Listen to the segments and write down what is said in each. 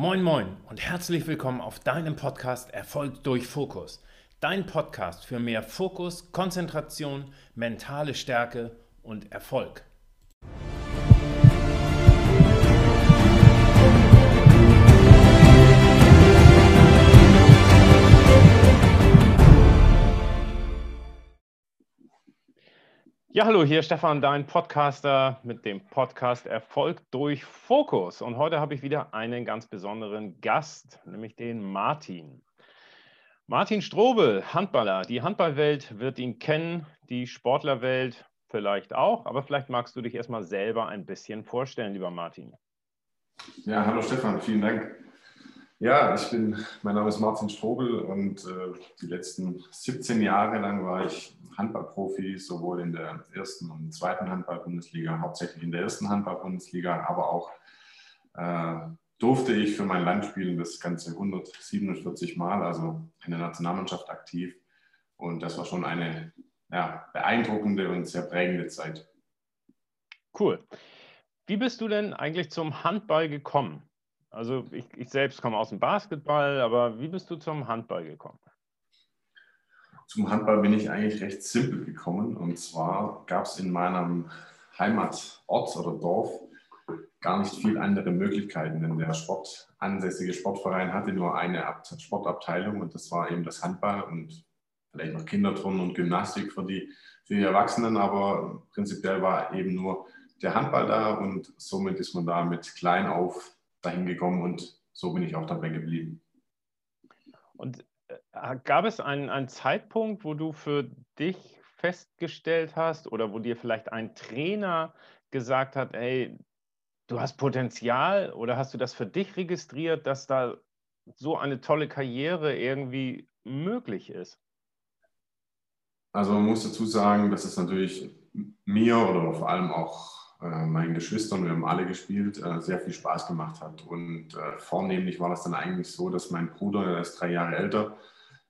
Moin moin und herzlich willkommen auf deinem Podcast Erfolg durch Fokus. Dein Podcast für mehr Fokus, Konzentration, mentale Stärke und Erfolg. Ja, hallo, hier Stefan, dein Podcaster mit dem Podcast Erfolg durch Fokus. Und heute habe ich wieder einen ganz besonderen Gast, nämlich den Martin. Martin Strobel, Handballer. Die Handballwelt wird ihn kennen, die Sportlerwelt vielleicht auch, aber vielleicht magst du dich erstmal selber ein bisschen vorstellen, lieber Martin. Ja, hallo Stefan, vielen Dank. Ja, ich bin, mein Name ist Martin Strobel und äh, die letzten 17 Jahre lang war ich Handballprofi, sowohl in der ersten und zweiten Handball-Bundesliga, hauptsächlich in der ersten Handball-Bundesliga, aber auch äh, durfte ich für mein Land spielen, das ganze 147 Mal, also in der Nationalmannschaft aktiv. Und das war schon eine ja, beeindruckende und sehr prägende Zeit. Cool. Wie bist du denn eigentlich zum Handball gekommen? Also ich, ich selbst komme aus dem Basketball, aber wie bist du zum Handball gekommen? Zum Handball bin ich eigentlich recht simpel gekommen. Und zwar gab es in meinem Heimatort oder Dorf gar nicht viel andere Möglichkeiten, denn der Sport, ansässige Sportverein hatte nur eine Sportabteilung und das war eben das Handball und vielleicht noch Kinderturnen und Gymnastik für die, für die Erwachsenen, aber prinzipiell war eben nur der Handball da und somit ist man da mit klein auf dahin gekommen und so bin ich auch dabei geblieben. Und äh, gab es einen, einen Zeitpunkt, wo du für dich festgestellt hast oder wo dir vielleicht ein Trainer gesagt hat, hey, du hast Potenzial oder hast du das für dich registriert, dass da so eine tolle Karriere irgendwie möglich ist? Also man muss dazu sagen, dass es natürlich mir oder vor allem auch äh, meinen Geschwistern, wir haben alle gespielt, äh, sehr viel Spaß gemacht hat. Und äh, vornehmlich war das dann eigentlich so, dass mein Bruder, der ist drei Jahre älter,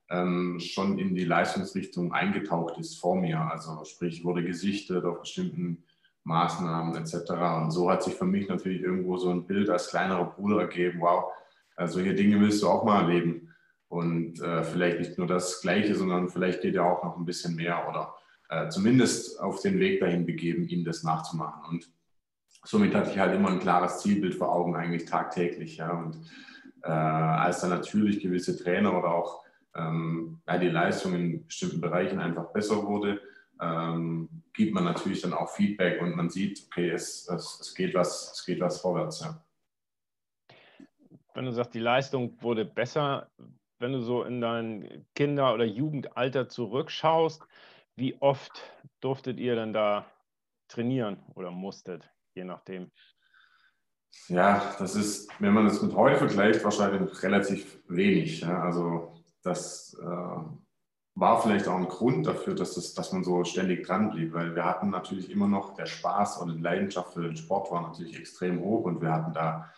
ähm, schon in die Leistungsrichtung eingetaucht ist vor mir. Also sprich, wurde gesichtet auf bestimmten Maßnahmen etc. Und so hat sich für mich natürlich irgendwo so ein Bild als kleinerer Bruder ergeben, wow, solche Dinge willst du auch mal erleben. Und äh, vielleicht nicht nur das Gleiche, sondern vielleicht geht ja auch noch ein bisschen mehr oder äh, zumindest auf den Weg dahin begeben, ihm das nachzumachen. Und somit hatte ich halt immer ein klares Zielbild vor Augen, eigentlich tagtäglich. Ja. Und äh, als dann natürlich gewisse Trainer oder auch ähm, ja, die Leistung in bestimmten Bereichen einfach besser wurde, ähm, gibt man natürlich dann auch Feedback und man sieht, okay, es, es, es, geht, was, es geht was vorwärts. Ja. Wenn du sagst, die Leistung wurde besser, wenn du so in dein Kinder- oder Jugendalter zurückschaust, wie oft durftet ihr denn da trainieren oder musstet, je nachdem? Ja, das ist, wenn man das mit heute vergleicht, wahrscheinlich relativ wenig. Ja. Also das äh, war vielleicht auch ein Grund dafür, dass, das, dass man so ständig dran blieb, weil wir hatten natürlich immer noch der Spaß und die Leidenschaft für den Sport war natürlich extrem hoch und wir hatten da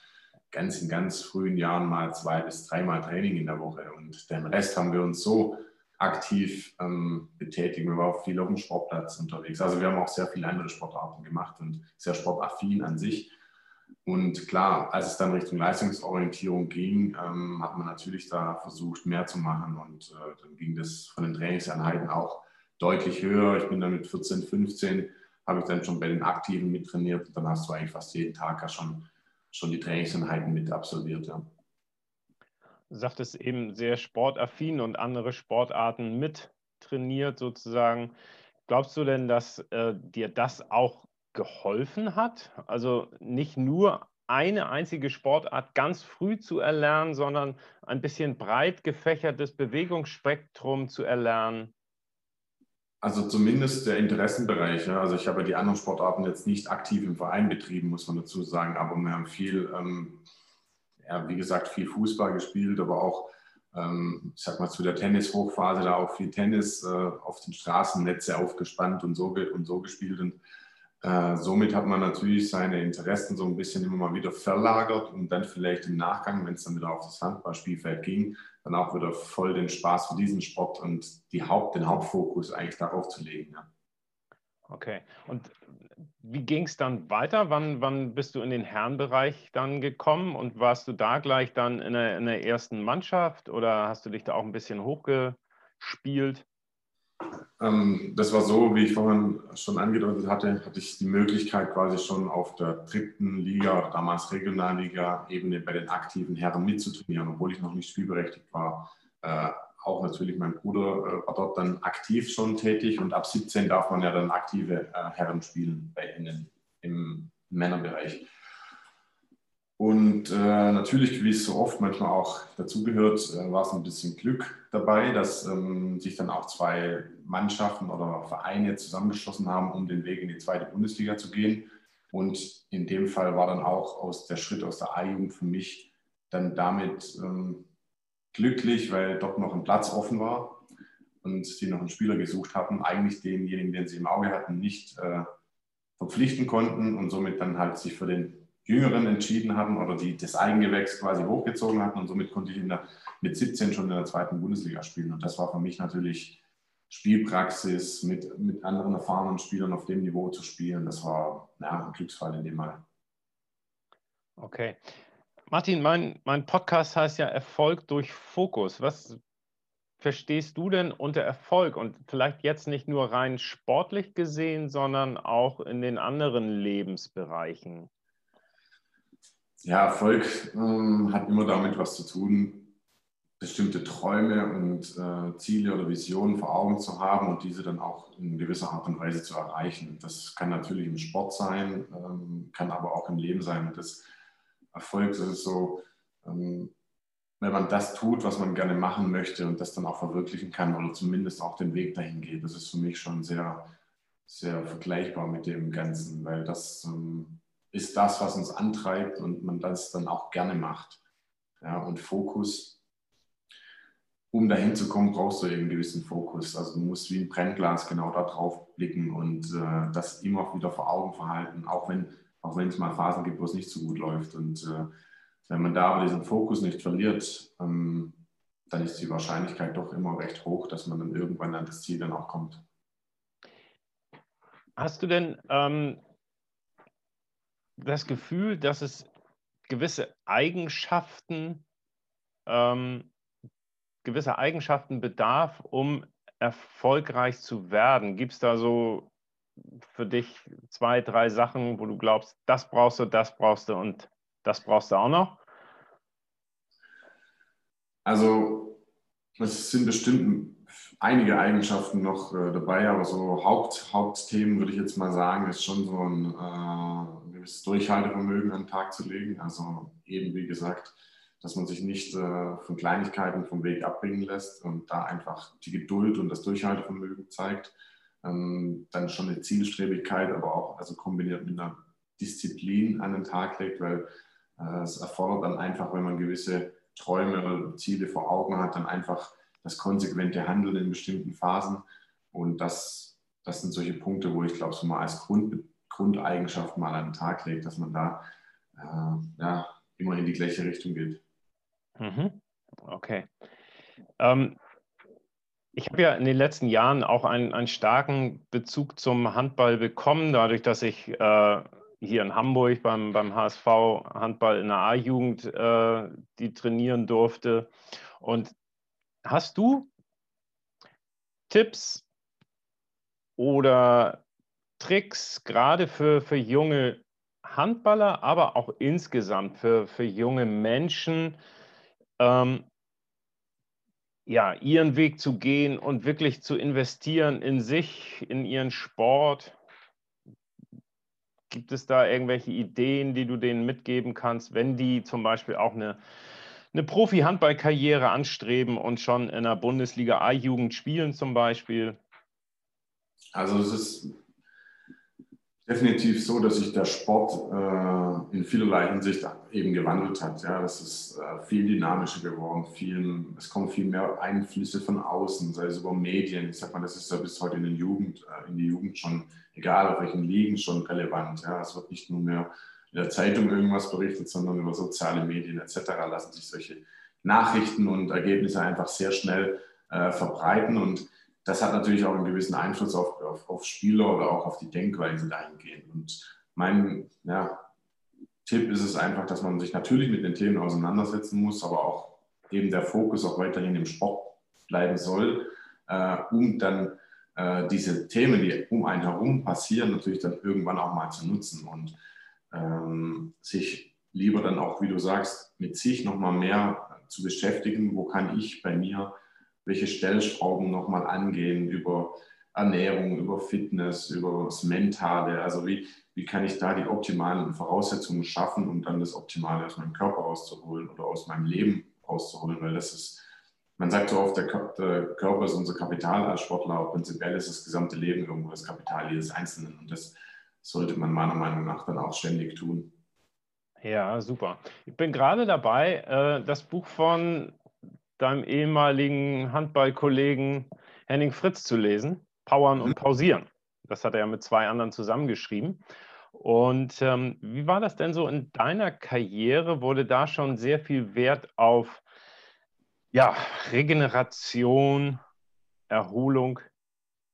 ganz in ganz frühen Jahren mal zwei bis dreimal Training in der Woche und den Rest haben wir uns so aktiv ähm, betätigen. Wir waren auch viel auf dem Sportplatz unterwegs. Also wir haben auch sehr viele andere Sportarten gemacht und sehr sportaffin an sich. Und klar, als es dann Richtung Leistungsorientierung ging, ähm, hat man natürlich da versucht, mehr zu machen. Und äh, dann ging das von den Trainingseinheiten auch deutlich höher. Ich bin dann mit 14, 15, habe ich dann schon bei den Aktiven mittrainiert. Und dann hast du eigentlich fast jeden Tag ja schon, schon die Trainingseinheiten mit absolviert. Ja sagt es eben sehr sportaffin und andere Sportarten mit trainiert sozusagen. Glaubst du denn, dass äh, dir das auch geholfen hat? Also nicht nur eine einzige Sportart ganz früh zu erlernen, sondern ein bisschen breit gefächertes Bewegungsspektrum zu erlernen? Also zumindest der Interessenbereich. Ja. Also ich habe die anderen Sportarten jetzt nicht aktiv im Verein betrieben, muss man dazu sagen, aber wir haben viel ähm, ja, wie gesagt, viel Fußball gespielt, aber auch, ähm, ich sag mal, zu der Tennis-Hochphase da auch viel Tennis äh, auf den Straßennetze aufgespannt und so, und so gespielt. Und äh, somit hat man natürlich seine Interessen so ein bisschen immer mal wieder verlagert und dann vielleicht im Nachgang, wenn es dann wieder auf das Handballspielfeld ging, dann auch wieder voll den Spaß für diesen Sport und die Haupt, den Hauptfokus eigentlich darauf zu legen. Ja. Okay. Und wie ging es dann weiter? Wann, wann bist du in den Herrenbereich dann gekommen und warst du da gleich dann in der, in der ersten Mannschaft oder hast du dich da auch ein bisschen hochgespielt? Ähm, das war so, wie ich vorhin schon angedeutet hatte, hatte ich die Möglichkeit quasi schon auf der dritten Liga damals Regionalliga-Ebene bei den aktiven Herren mitzutrainieren, obwohl ich noch nicht spielberechtigt war. Äh, auch natürlich mein Bruder äh, war dort dann aktiv schon tätig und ab 17 darf man ja dann aktive äh, Herren spielen bei ihnen im Männerbereich. Und äh, natürlich, wie es so oft manchmal auch dazugehört, äh, war es ein bisschen Glück dabei, dass ähm, sich dann auch zwei Mannschaften oder Vereine zusammengeschlossen haben, um den Weg in die zweite Bundesliga zu gehen. Und in dem Fall war dann auch aus der Schritt aus der A-Jugend für mich dann damit ähm, glücklich, weil dort noch ein Platz offen war und sie noch einen Spieler gesucht hatten, eigentlich denjenigen, den sie im Auge hatten, nicht äh, verpflichten konnten und somit dann halt sich für den Jüngeren entschieden hatten oder die das Eigengewächs quasi hochgezogen hatten und somit konnte ich der, mit 17 schon in der zweiten Bundesliga spielen und das war für mich natürlich Spielpraxis mit, mit anderen erfahrenen Spielern auf dem Niveau zu spielen, das war ja, ein Glücksfall in dem Mal. Okay. Martin, mein, mein Podcast heißt ja Erfolg durch Fokus. Was verstehst du denn unter Erfolg und vielleicht jetzt nicht nur rein sportlich gesehen, sondern auch in den anderen Lebensbereichen? Ja, Erfolg ähm, hat immer damit was zu tun, bestimmte Träume und äh, Ziele oder Visionen vor Augen zu haben und diese dann auch in gewisser Art und Weise zu erreichen. Das kann natürlich im Sport sein, ähm, kann aber auch im Leben sein. Das Erfolg, das ist so, ähm, wenn man das tut, was man gerne machen möchte und das dann auch verwirklichen kann oder zumindest auch den Weg dahin geht. Das ist für mich schon sehr, sehr vergleichbar mit dem Ganzen, weil das ähm, ist das, was uns antreibt und man das dann auch gerne macht. Ja, und Fokus, um dahin zu kommen, brauchst du eben einen gewissen Fokus. Also du musst wie ein Brennglas genau da drauf blicken und äh, das immer wieder vor Augen verhalten, auch wenn auch wenn es mal Phasen gibt, wo es nicht so gut läuft. Und äh, wenn man da aber diesen Fokus nicht verliert, ähm, dann ist die Wahrscheinlichkeit doch immer recht hoch, dass man dann irgendwann an das Ziel dann auch kommt. Hast du denn ähm, das Gefühl, dass es gewisse Eigenschaften, ähm, gewisse Eigenschaften bedarf, um erfolgreich zu werden? Gibt es da so für dich zwei, drei Sachen, wo du glaubst, das brauchst du, das brauchst du und das brauchst du auch noch? Also es sind bestimmt einige Eigenschaften noch äh, dabei, aber so Haupt, Hauptthemen würde ich jetzt mal sagen, ist schon so ein äh, gewisses Durchhaltevermögen an den Tag zu legen. Also eben wie gesagt, dass man sich nicht äh, von Kleinigkeiten vom Weg abbringen lässt und da einfach die Geduld und das Durchhaltevermögen zeigt ähm, dann schon eine Zielstrebigkeit, aber auch also kombiniert mit einer Disziplin an den Tag legt, weil äh, es erfordert dann einfach, wenn man gewisse Träume oder Ziele vor Augen hat, dann einfach das konsequente Handeln in bestimmten Phasen. Und das, das sind solche Punkte, wo ich glaube, so mal als Grund, Grundeigenschaft mal an den Tag legt, dass man da äh, ja, immer in die gleiche Richtung geht. Mhm. Okay. Ähm, ich habe ja in den letzten Jahren auch einen, einen starken Bezug zum Handball bekommen, dadurch, dass ich äh, hier in Hamburg beim, beim HSV Handball in der A-Jugend äh, die trainieren durfte. Und hast du Tipps oder Tricks gerade für, für junge Handballer, aber auch insgesamt für, für junge Menschen, ähm, ja, ihren Weg zu gehen und wirklich zu investieren in sich, in ihren Sport? Gibt es da irgendwelche Ideen, die du denen mitgeben kannst, wenn die zum Beispiel auch eine, eine Profi-Handballkarriere anstreben und schon in der Bundesliga A-Jugend spielen zum Beispiel? Also es ist definitiv so, dass sich der Sport äh, in vielerlei Hinsicht eben gewandelt hat. Ja, das ist äh, viel dynamischer geworden, viel, es kommen viel mehr Einflüsse von außen, sei es über Medien. Ich sag mal, das ist ja bis heute in, den Jugend, äh, in die Jugend schon, egal auf welchen Ligen, schon relevant. Ja, es wird nicht nur mehr in der Zeitung irgendwas berichtet, sondern über soziale Medien etc. lassen sich solche Nachrichten und Ergebnisse einfach sehr schnell äh, verbreiten und das hat natürlich auch einen gewissen Einfluss auf, auf, auf Spieler oder auch auf die Denkweise dahingehend. Und mein ja, Tipp ist es einfach, dass man sich natürlich mit den Themen auseinandersetzen muss, aber auch eben der Fokus auch weiterhin im Sport bleiben soll, äh, um dann äh, diese Themen, die um einen herum passieren, natürlich dann irgendwann auch mal zu nutzen und ähm, sich lieber dann auch, wie du sagst, mit sich nochmal mehr zu beschäftigen, wo kann ich bei mir welche Stellschrauben nochmal angehen über Ernährung, über Fitness, über das Mentale. Also wie, wie kann ich da die optimalen Voraussetzungen schaffen, um dann das Optimale aus meinem Körper rauszuholen oder aus meinem Leben rauszuholen, weil das ist, man sagt so oft, der, Körper ist unser Kapital als Sportler, aber prinzipiell ist das gesamte Leben irgendwo das Kapital jedes Einzelnen und das sollte man meiner Meinung nach dann auch ständig tun. Ja, super. Ich bin gerade dabei, äh, das Buch von deinem ehemaligen Handballkollegen Henning Fritz zu lesen, Powern und mhm. Pausieren. Das hat er ja mit zwei anderen zusammengeschrieben. Und ähm, wie war das denn so in deiner Karriere? Wurde da schon sehr viel Wert auf ja, Regeneration, Erholung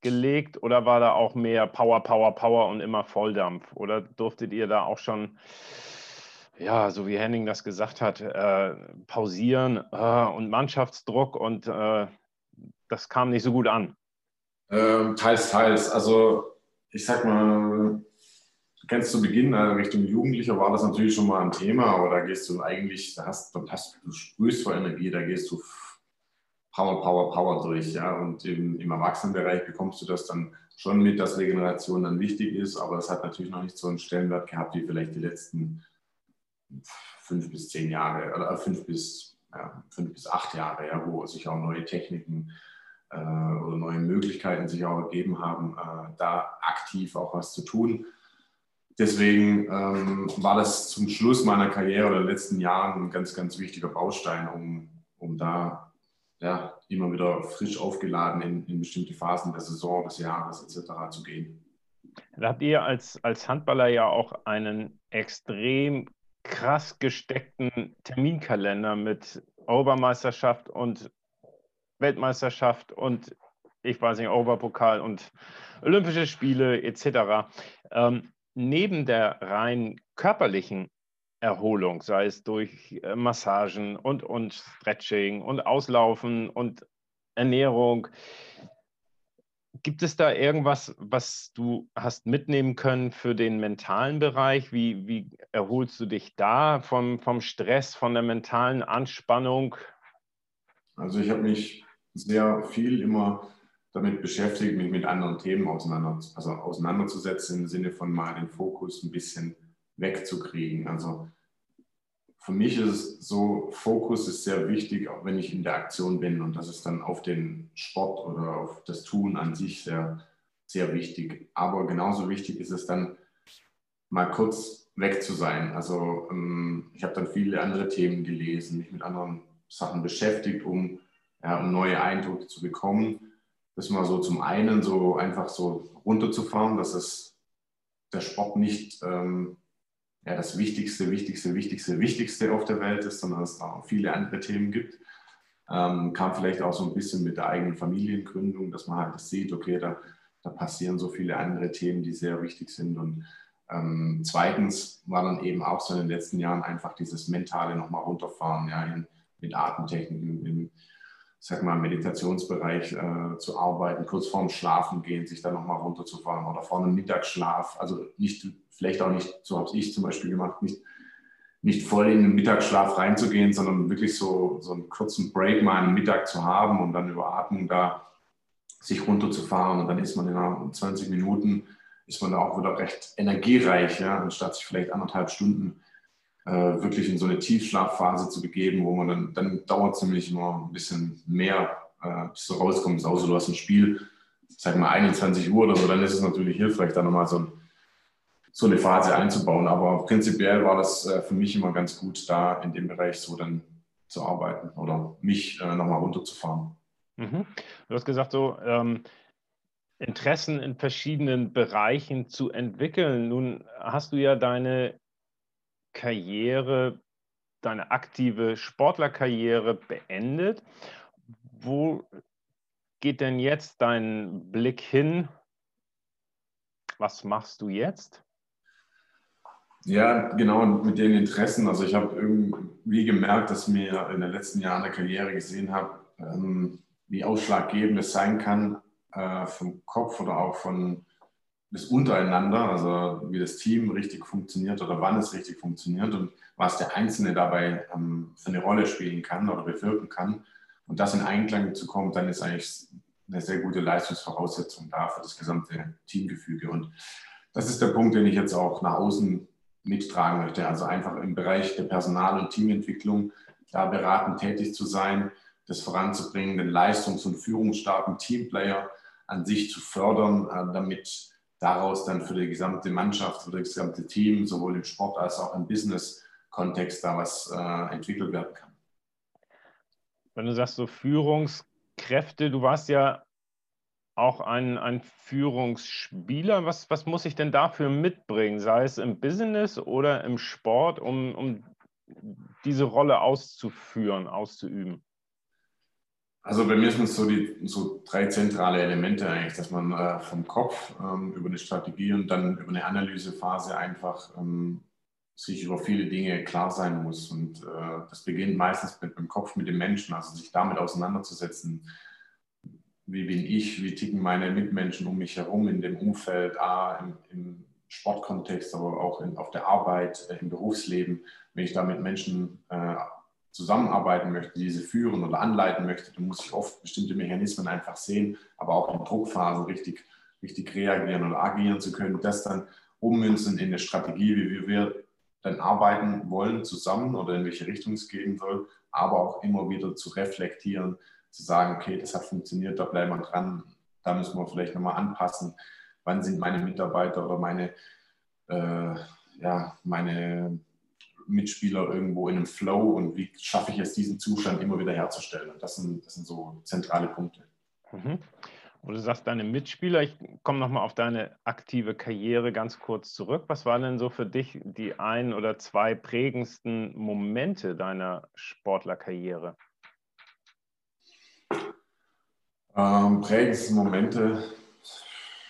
gelegt oder war da auch mehr Power, Power, Power und immer Volldampf? Oder durftet ihr da auch schon ja, so wie Henning das gesagt hat, äh, pausieren äh, und Mannschaftsdruck und äh, das kam nicht so gut an. Ähm, teils, teils. Also ich sag mal, ganz zu Beginn äh, Richtung Jugendlicher war das natürlich schon mal ein Thema, aber da gehst du eigentlich, da hast, da hast du sprühst vor Energie, da gehst du Power, Power, Power durch. Ja? Und im, im Erwachsenenbereich bekommst du das dann schon mit, dass Regeneration dann wichtig ist, aber es hat natürlich noch nicht so einen Stellenwert gehabt wie vielleicht die letzten fünf bis zehn Jahre oder fünf bis, ja, fünf bis acht Jahre, ja, wo sich auch neue Techniken äh, oder neue Möglichkeiten sich auch ergeben haben, äh, da aktiv auch was zu tun. Deswegen ähm, war das zum Schluss meiner Karriere oder letzten Jahren ein ganz, ganz wichtiger Baustein, um, um da ja, immer wieder frisch aufgeladen in, in bestimmte Phasen der Saison, des Jahres etc. zu gehen. Da habt ihr als, als Handballer ja auch einen extrem krass gesteckten Terminkalender mit Obermeisterschaft und Weltmeisterschaft und ich weiß nicht, Oberpokal und Olympische Spiele etc. Ähm, neben der rein körperlichen Erholung, sei es durch äh, Massagen und, und Stretching und Auslaufen und Ernährung, Gibt es da irgendwas, was du hast mitnehmen können für den mentalen Bereich? Wie, wie erholst du dich da vom, vom Stress, von der mentalen Anspannung? Also ich habe mich sehr viel immer damit beschäftigt, mich mit anderen Themen auseinander, also auseinanderzusetzen, im Sinne von mal den Fokus ein bisschen wegzukriegen. Also für mich ist so, Fokus ist sehr wichtig, auch wenn ich in der Aktion bin. Und das ist dann auf den Sport oder auf das Tun an sich sehr, sehr wichtig. Aber genauso wichtig ist es dann, mal kurz weg zu sein. Also ähm, ich habe dann viele andere Themen gelesen, mich mit anderen Sachen beschäftigt, um, ja, um neue Eindrücke zu bekommen. Das mal so zum einen so einfach so runterzufahren, dass es der Sport nicht ähm, ja, das Wichtigste, Wichtigste, Wichtigste, Wichtigste auf der Welt ist, sondern es da auch viele andere Themen gibt. Ähm, kam vielleicht auch so ein bisschen mit der eigenen Familiengründung, dass man halt das sieht, okay, da, da passieren so viele andere Themen, die sehr wichtig sind. Und ähm, zweitens war dann eben auch so in den letzten Jahren einfach dieses mentale nochmal runterfahren, ja, in, mit Atemtechniken, im, sag mal, Meditationsbereich äh, zu arbeiten, kurz vorm Schlafen gehen, sich dann nochmal runterzufahren oder vor einem Mittagsschlaf, also nicht vielleicht auch nicht, so habe ich zum Beispiel gemacht, nicht, nicht voll in den Mittagsschlaf reinzugehen, sondern wirklich so, so einen kurzen Break mal am Mittag zu haben und dann über Atmung da sich runterzufahren und dann ist man in 20 Minuten, ist man da auch wieder recht energiereich, ja, anstatt sich vielleicht anderthalb Stunden äh, wirklich in so eine Tiefschlafphase zu begeben, wo man dann, dann dauert es nämlich immer ein bisschen mehr, äh, bis du rauskommst, außer du hast ein Spiel, sag mal 21 Uhr oder so, dann ist es natürlich hilfreich, da nochmal so ein so eine Phase einzubauen. Aber prinzipiell war das äh, für mich immer ganz gut, da in dem Bereich so dann zu arbeiten oder mich äh, nochmal runterzufahren. Mhm. Du hast gesagt, so ähm, Interessen in verschiedenen Bereichen zu entwickeln. Nun hast du ja deine Karriere, deine aktive Sportlerkarriere beendet. Wo geht denn jetzt dein Blick hin? Was machst du jetzt? Ja, genau, mit den Interessen. Also ich habe irgendwie gemerkt, dass mir in den letzten Jahren der Karriere gesehen habe, ähm, wie ausschlaggebend es sein kann, äh, vom Kopf oder auch von das Untereinander, also wie das Team richtig funktioniert oder wann es richtig funktioniert und was der Einzelne dabei ähm, für eine Rolle spielen kann oder bewirken kann. Und das in Einklang zu kommen, dann ist eigentlich eine sehr gute Leistungsvoraussetzung da für das gesamte Teamgefüge. Und das ist der Punkt, den ich jetzt auch nach außen mittragen möchte. Also einfach im Bereich der Personal- und Teamentwicklung da beratend tätig zu sein, das voranzubringen, den leistungs- und führungsstarken Teamplayer an sich zu fördern, äh, damit daraus dann für die gesamte Mannschaft, für das gesamte Team, sowohl im Sport als auch im Business-Kontext da was äh, entwickelt werden kann. Wenn du sagst so Führungskräfte, du warst ja auch ein, ein Führungsspieler. Was, was muss ich denn dafür mitbringen, sei es im Business oder im Sport, um, um diese Rolle auszuführen, auszuüben? Also bei mir sind es so, die, so drei zentrale Elemente eigentlich, dass man äh, vom Kopf ähm, über eine Strategie und dann über eine Analysephase einfach ähm, sich über viele Dinge klar sein muss. Und äh, das beginnt meistens mit dem Kopf, mit dem Menschen, also sich damit auseinanderzusetzen. Wie bin ich, wie ticken meine Mitmenschen um mich herum in dem Umfeld, A, im, im Sportkontext, aber auch in, auf der Arbeit, äh, im Berufsleben, wenn ich da mit Menschen äh, zusammenarbeiten möchte, diese führen oder anleiten möchte, dann muss ich oft bestimmte Mechanismen einfach sehen, aber auch in Druckphasen richtig, richtig reagieren oder agieren zu können, das dann ummünzen in eine Strategie, wie wir dann arbeiten wollen zusammen oder in welche Richtung es gehen soll, aber auch immer wieder zu reflektieren, zu sagen, okay, das hat funktioniert, da bleiben wir dran, da müssen wir vielleicht nochmal anpassen, wann sind meine Mitarbeiter oder meine, äh, ja, meine Mitspieler irgendwo in einem Flow und wie schaffe ich es, diesen Zustand immer wieder herzustellen. Und das sind, das sind so zentrale Punkte. Mhm. Und du sagst deine Mitspieler, ich komme nochmal auf deine aktive Karriere ganz kurz zurück. Was waren denn so für dich die ein oder zwei prägendsten Momente deiner Sportlerkarriere? Ähm, prägendste Momente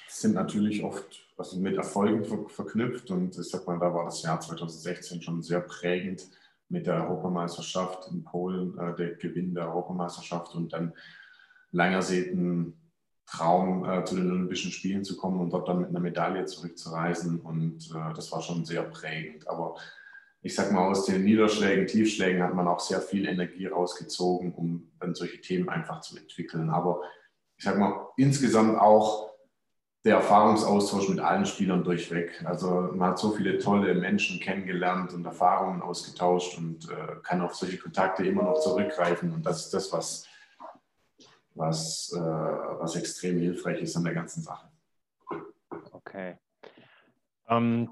sind natürlich oft was mit Erfolgen ver verknüpft. Und ich sag mal, da war das Jahr 2016 schon sehr prägend mit der Europameisterschaft in Polen, äh, der Gewinn der Europameisterschaft und dann Langerseeten Traum, äh, zu den Olympischen Spielen zu kommen und dort dann mit einer Medaille zurückzureisen. Und äh, das war schon sehr prägend. Aber ich sag mal, aus den Niederschlägen, Tiefschlägen hat man auch sehr viel Energie rausgezogen, um dann solche Themen einfach zu entwickeln. Aber ich sag mal, insgesamt auch der Erfahrungsaustausch mit allen Spielern durchweg. Also man hat so viele tolle Menschen kennengelernt und Erfahrungen ausgetauscht und äh, kann auf solche Kontakte immer noch zurückgreifen. Und das ist das, was, was, äh, was extrem hilfreich ist an der ganzen Sache. Okay. Ähm,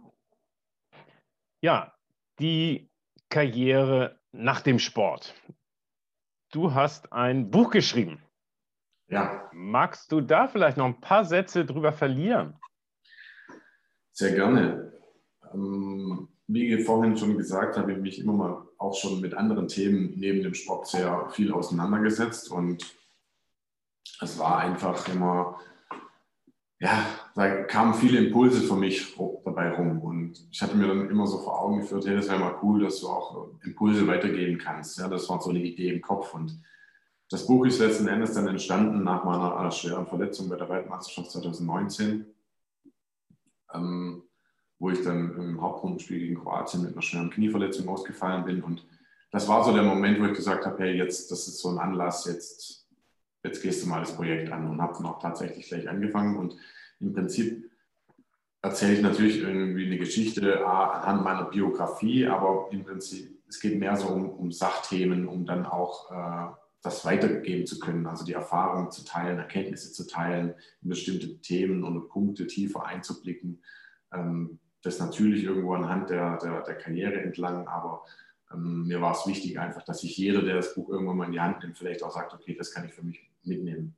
ja, die Karriere nach dem Sport. Du hast ein Buch geschrieben. Ja. Magst du da vielleicht noch ein paar Sätze drüber verlieren? Sehr gerne. Ähm, wie vorhin schon gesagt, habe ich mich immer mal auch schon mit anderen Themen neben dem Sport sehr viel auseinandergesetzt und es war einfach immer, ja, da kamen viele Impulse für mich dabei rum und ich hatte mir dann immer so vor Augen geführt, hey, das wäre mal cool, dass du auch Impulse weitergeben kannst. Ja, das war so eine Idee im Kopf und das Buch ist letzten Endes dann entstanden nach meiner äh, schweren Verletzung bei der Weltmeisterschaft 2019, ähm, wo ich dann im Hauptrundenspiel gegen Kroatien mit einer schweren Knieverletzung ausgefallen bin. Und das war so der Moment, wo ich gesagt habe, hey, jetzt, das ist so ein Anlass, jetzt, jetzt gehst du mal das Projekt an und habe dann auch tatsächlich gleich angefangen. Und im Prinzip erzähle ich natürlich irgendwie eine Geschichte anhand meiner Biografie, aber im Prinzip, es geht mehr so um, um Sachthemen, um dann auch äh, das weitergeben zu können, also die Erfahrungen zu teilen, Erkenntnisse zu teilen, in bestimmte Themen und Punkte tiefer einzublicken. Ähm, das natürlich irgendwo anhand der, der, der Karriere entlang, aber ähm, mir war es wichtig einfach, dass sich jeder, der das Buch irgendwann mal in die Hand nimmt, vielleicht auch sagt, okay, das kann ich für mich mitnehmen.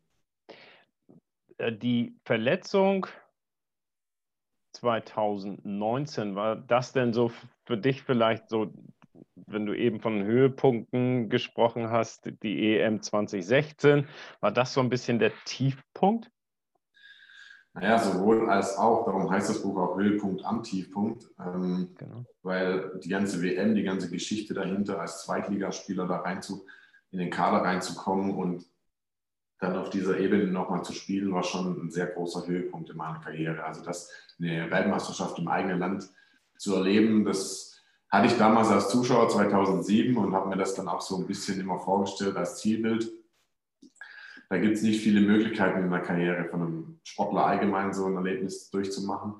Äh, die Verletzung 2019, war das denn so für dich vielleicht so wenn du eben von Höhepunkten gesprochen hast, die EM 2016, war das so ein bisschen der Tiefpunkt? Naja, sowohl als auch, darum heißt das Buch auch Höhepunkt am Tiefpunkt, ähm, genau. weil die ganze WM, die ganze Geschichte dahinter, als Zweitligaspieler da rein zu, in den Kader reinzukommen und dann auf dieser Ebene nochmal zu spielen, war schon ein sehr großer Höhepunkt in meiner Karriere. Also das, eine Weltmeisterschaft im eigenen Land zu erleben, das hatte ich damals als Zuschauer 2007 und habe mir das dann auch so ein bisschen immer vorgestellt als Zielbild da gibt es nicht viele Möglichkeiten in der Karriere von einem Sportler allgemein so ein Erlebnis durchzumachen.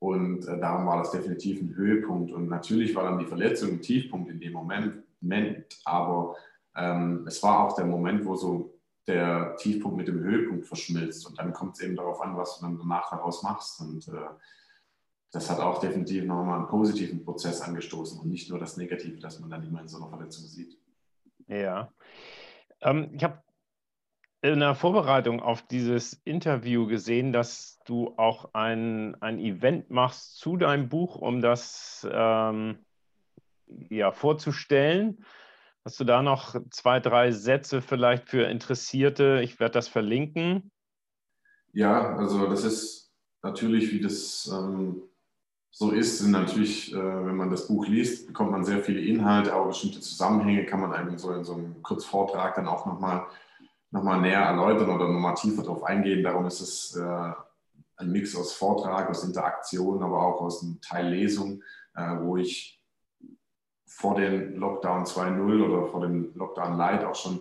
Und äh, darum war das definitiv ein Höhepunkt. Und natürlich war dann die Verletzung ein Tiefpunkt in dem Moment, aber ähm, es war auch der Moment, wo so der Tiefpunkt mit dem Höhepunkt verschmilzt. Und dann kommt es eben darauf an, was du dann danach daraus machst. Und äh, das hat auch definitiv nochmal einen positiven Prozess angestoßen und nicht nur das Negative, das man dann immer in so einer Verletzung sieht. Ja. Ähm, ich habe in der Vorbereitung auf dieses Interview gesehen, dass du auch ein, ein Event machst zu deinem Buch, um das ähm, ja, vorzustellen. Hast du da noch zwei, drei Sätze vielleicht für Interessierte? Ich werde das verlinken. Ja, also das ist natürlich, wie das ähm, so ist, sind natürlich, äh, wenn man das Buch liest, bekommt man sehr viele Inhalte, aber bestimmte Zusammenhänge kann man eigentlich so in so einem Kurzvortrag dann auch nochmal nochmal näher erläutern oder nochmal tiefer darauf eingehen. Darum ist es äh, ein Mix aus Vortrag, aus Interaktion, aber auch aus einem Teil Lesung, äh, wo ich vor den Lockdown 2.0 oder vor dem Lockdown Light auch schon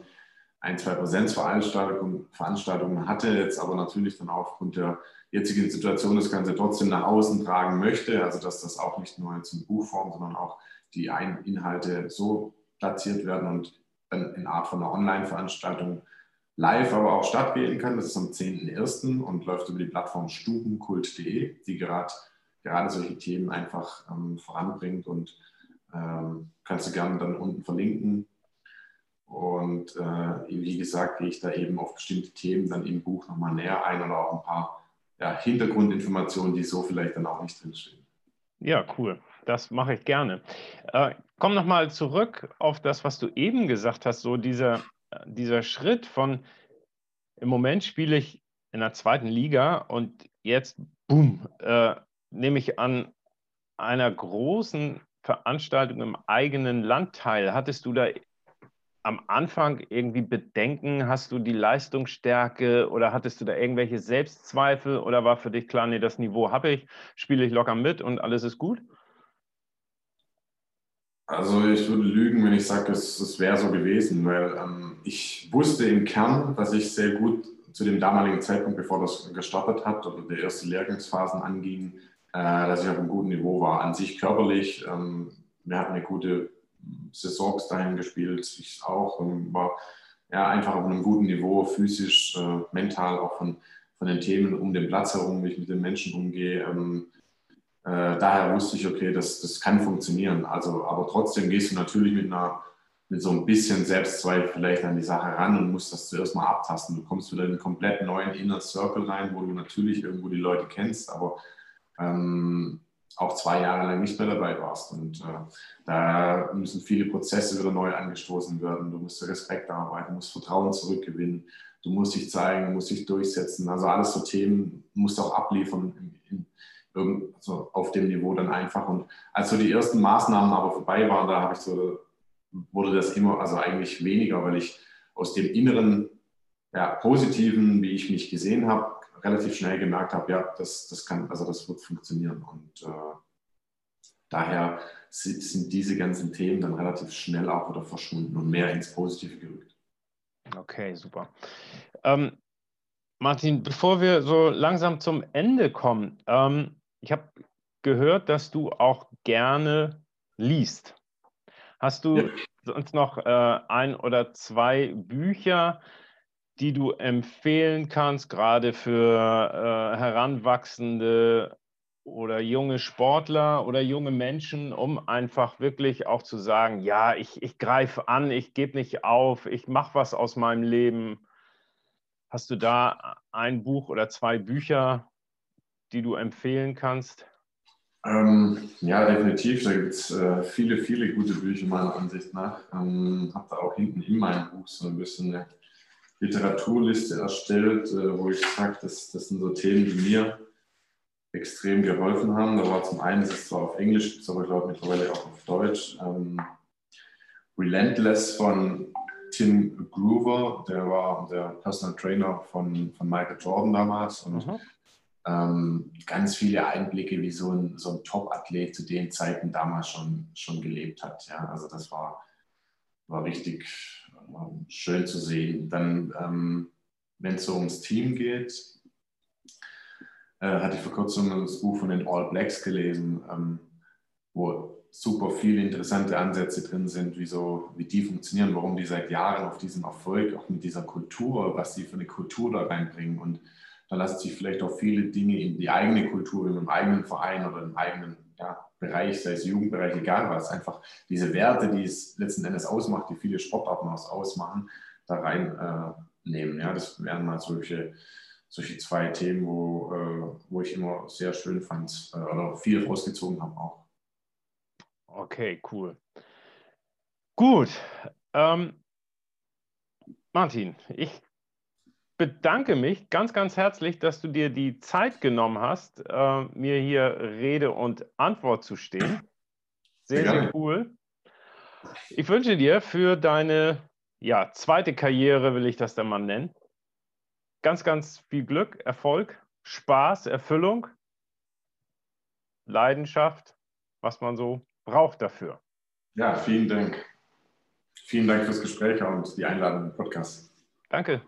ein, zwei Präsenzveranstaltungen Veranstaltungen hatte, jetzt aber natürlich dann aufgrund der jetzigen Situation das Ganze trotzdem nach außen tragen möchte. Also dass das auch nicht nur jetzt in Buchform, sondern auch die Inhalte so platziert werden und dann in Art von einer Online-Veranstaltung live aber auch stattfinden kann. Das ist am 10.01. und läuft über die Plattform stubenkult.de, die gerade, gerade solche Themen einfach ähm, voranbringt und ähm, kannst du gerne dann unten verlinken. Und äh, wie gesagt, gehe ich da eben auf bestimmte Themen dann im Buch nochmal näher ein oder auch ein paar ja, Hintergrundinformationen, die so vielleicht dann auch nicht drinstehen. Ja, cool. Das mache ich gerne. Äh, komm nochmal zurück auf das, was du eben gesagt hast, so dieser dieser Schritt von, im Moment spiele ich in der zweiten Liga und jetzt, boom, äh, nehme ich an einer großen Veranstaltung im eigenen Land teil. Hattest du da am Anfang irgendwie Bedenken? Hast du die Leistungsstärke oder hattest du da irgendwelche Selbstzweifel oder war für dich klar, nee, das Niveau habe ich, spiele ich locker mit und alles ist gut? Also ich würde lügen, wenn ich sage, es, es wäre so gewesen, weil ähm, ich wusste im Kern, dass ich sehr gut zu dem damaligen Zeitpunkt, bevor das gestartet hat oder die ersten Lehrgangsphasen anging, äh, dass ich auf einem guten Niveau war. An sich körperlich, ähm, wir hatten eine gute Saison bis dahin gespielt, ich auch, und war ja, einfach auf einem guten Niveau, physisch, äh, mental, auch von, von den Themen um den Platz herum, wie ich mit den Menschen umgehe. Ähm, äh, daher wusste ich, okay, das, das kann funktionieren. Also, aber trotzdem gehst du natürlich mit einer mit so ein bisschen Selbstzweifel vielleicht an die Sache ran und musst das zuerst mal abtasten. Du kommst wieder in einen komplett neuen Inner Circle rein, wo du natürlich irgendwo die Leute kennst, aber ähm, auch zwei Jahre lang nicht mehr dabei warst. Und äh, da müssen viele Prozesse wieder neu angestoßen werden. Du musst Respekt arbeiten, musst Vertrauen zurückgewinnen, du musst dich zeigen, musst dich durchsetzen. Also alles so Themen musst du auch abliefern in, in, also auf dem Niveau dann einfach. Und als so die ersten Maßnahmen aber vorbei waren, da habe ich so, wurde das immer, also eigentlich weniger, weil ich aus dem inneren ja, Positiven, wie ich mich gesehen habe, relativ schnell gemerkt habe, ja, das, das kann, also das wird funktionieren. Und äh, daher sind diese ganzen Themen dann relativ schnell auch wieder verschwunden und mehr ins Positive gerückt. Okay, super. Ähm, Martin, bevor wir so langsam zum Ende kommen, ähm, ich habe gehört, dass du auch gerne liest. Hast du ja. sonst noch äh, ein oder zwei Bücher, die du empfehlen kannst, gerade für äh, heranwachsende oder junge Sportler oder junge Menschen, um einfach wirklich auch zu sagen, ja, ich, ich greife an, ich gebe nicht auf, ich mache was aus meinem Leben. Hast du da ein Buch oder zwei Bücher, die du empfehlen kannst? Ähm, ja, definitiv. Da gibt es äh, viele, viele gute Bücher meiner Ansicht nach. Ähm, habe da auch hinten in meinem Buch so ein bisschen eine Literaturliste erstellt, äh, wo ich sage, das, das sind so Themen, die mir extrem geholfen haben. Da war zum einen, es ist zwar auf Englisch, gibt es aber glaube ich mittlerweile auch auf Deutsch. Ähm, Relentless von Tim Groover, der war der Personal Trainer von, von Michael Jordan damals und mhm. ähm, ganz viele Einblicke, wie so ein, so ein Top-Athlet zu den Zeiten damals schon, schon gelebt hat. Ja, also das war, war richtig schön zu sehen. Dann, ähm, wenn es so ums Team geht, äh, hatte ich vor kurzem das Buch von den All Blacks gelesen, ähm, wo super viele interessante Ansätze drin sind, wie, so, wie die funktionieren, warum die seit Jahren auf diesem Erfolg, auch mit dieser Kultur, was sie für eine Kultur da reinbringen. Und da lassen sich vielleicht auch viele Dinge in die eigene Kultur, in einem eigenen Verein oder im eigenen ja, Bereich, sei es Jugendbereich, egal was, einfach diese Werte, die es letzten Endes ausmacht, die viele Sportarten ausmachen, da reinnehmen. Äh, ja, das wären mal solche, solche zwei Themen, wo, äh, wo ich immer sehr schön fand äh, oder viel rausgezogen habe auch. Okay, cool. Gut. Ähm, Martin, ich bedanke mich ganz, ganz herzlich, dass du dir die Zeit genommen hast, äh, mir hier Rede und Antwort zu stehen. Sehr, ja. sehr cool. Ich wünsche dir für deine ja, zweite Karriere, will ich das dann mal nennen, ganz, ganz viel Glück, Erfolg, Spaß, Erfüllung, Leidenschaft, was man so braucht dafür. Ja, vielen Dank. Vielen Dank fürs Gespräch und die Einladung im Podcast. Danke.